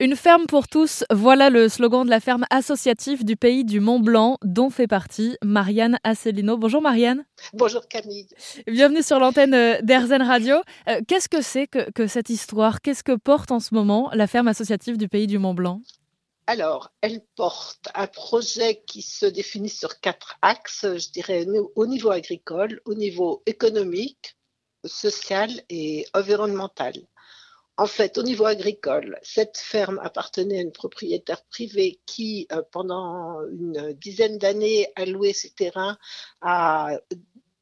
Une ferme pour tous, voilà le slogan de la ferme associative du pays du Mont Blanc, dont fait partie Marianne Asselineau. Bonjour Marianne. Bonjour Camille. Bienvenue sur l'antenne euh, d'Airzen Radio. Euh, qu'est-ce que c'est que, cette histoire? Qu'est-ce que porte en ce moment la ferme associative du pays du Mont Blanc? Alors, elle porte un projet qui se définit sur quatre axes, je dirais au niveau agricole, au niveau économique, social et environnemental. En fait, au niveau agricole, cette ferme appartenait à une propriétaire privée qui, euh, pendant une dizaine d'années, a loué ses terrains à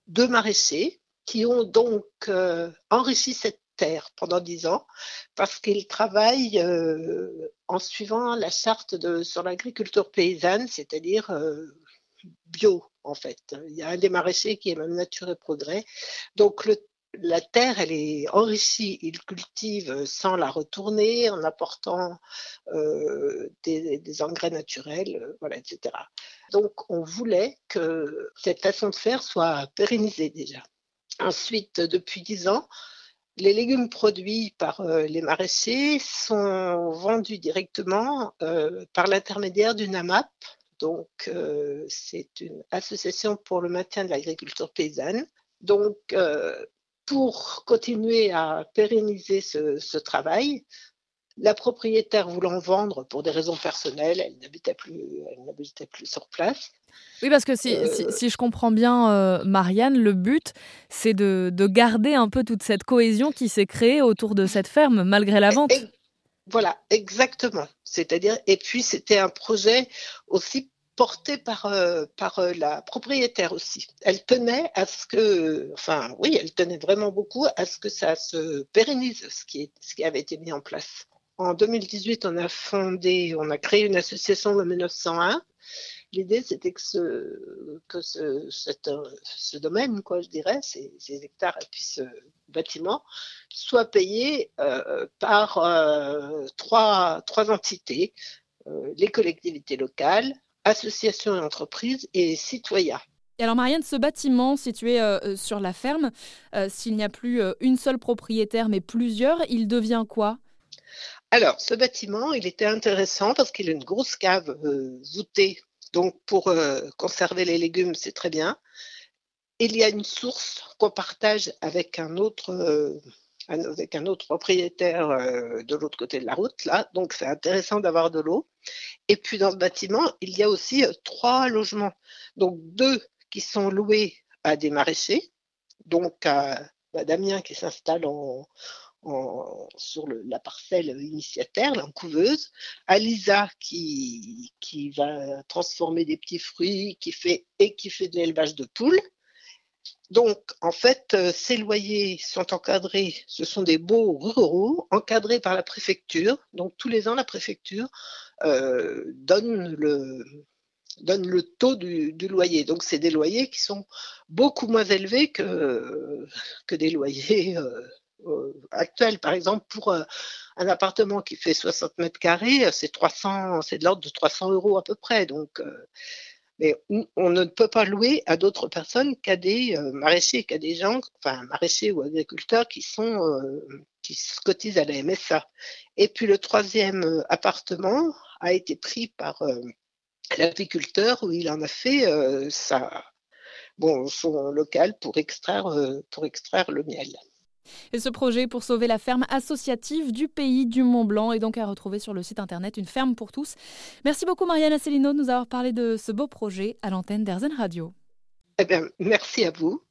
deux maraîchers qui ont donc euh, enrichi cette terre pendant dix ans parce qu'ils travaillent euh, en suivant la charte sur l'agriculture paysanne, c'est-à-dire bio en fait. Il y a un des maraîchers qui est même Nature et Progrès. Donc le la terre, elle est enrichie, ils cultivent sans la retourner, en apportant euh, des, engrais naturels, euh, voilà, etc. Donc, on voulait que cette façon de faire soit pérennisée déjà. Ensuite, depuis dix ans, les légumes produits par euh, les maraîchers sont vendus directement par l'intermédiaire d'une AMAP. Donc, c'est une association pour le maintien de l'agriculture paysanne. Donc, pour continuer à pérenniser ce, travail, la propriétaire voulant vendre pour des raisons personnelles, elle n'habitait plus, plus sur place. Oui, parce que si, euh, je comprends bien, euh, Marianne, le but, c'est de, garder un peu toute cette cohésion qui s'est créée autour de cette ferme, malgré la vente. voilà, exactement. C'est-à-dire, et puis c'était un projet aussi portée par, euh, par euh, la propriétaire aussi. Elle tenait à ce que, enfin oui, elle tenait vraiment beaucoup à ce que ça se pérennise, ce qui, avait été mis en place. En 2018, on a fondé, on a créé une association le 1901. L'idée, c'était que, ce, domaine, quoi, je dirais, ces, hectares et puis ce bâtiment, soit payé euh, par trois entités, les collectivités locales, associations et entreprises et citoyens. Et alors Marianne, ce bâtiment situé euh, euh, sur la ferme, euh, s'il n'y a plus une seule propriétaire mais plusieurs, il devient quoi? Alors ce bâtiment, il était intéressant parce qu'il a une grosse cave voûtée, donc pour conserver les légumes, c'est très bien. Il y a une source qu'on partage avec un autre avec un autre propriétaire euh, de l'autre côté de la route, là. Donc, c'est intéressant d'avoir de l'eau. Et puis, dans ce bâtiment, il y a aussi euh, trois logements. Donc, deux qui sont loués à des maraîchers. Donc, à, Damien qui s'installe en, sur la parcelle initiataire, la couveuse, à Lisa qui, qui va transformer des petits fruits qui fait, et qui fait de l'élevage de poules, donc, en fait, euh, ces loyers sont encadrés, ce sont des baux ruraux encadrés par la préfecture. Donc, tous les ans, la préfecture euh, donne, le, donne le taux du, loyer. Donc, c'est des loyers qui sont beaucoup moins élevés que, que des loyers euh, actuels. Par exemple, pour un appartement qui fait 60 mètres carrés, c'est 300, c'est de l'ordre de 300 euros à peu près. Donc, mais on ne peut pas louer à d'autres personnes qu'à des euh, maraîchers, qu'à des gens, enfin maraîchers ou agriculteurs qui sont euh, qui se cotisent à la MSA. Et puis le troisième euh, appartement a été pris par l'agriculteur où il en a fait sa bon son local pour extraire pour extraire le miel. Et ce projet pour sauver la ferme associative du pays du Mont Blanc est donc à retrouver sur le site internet Une ferme pour tous. Merci beaucoup Marianne Asselineau de nous avoir parlé de ce beau projet à l'antenne d'Airzen Radio. Eh bien, merci à vous.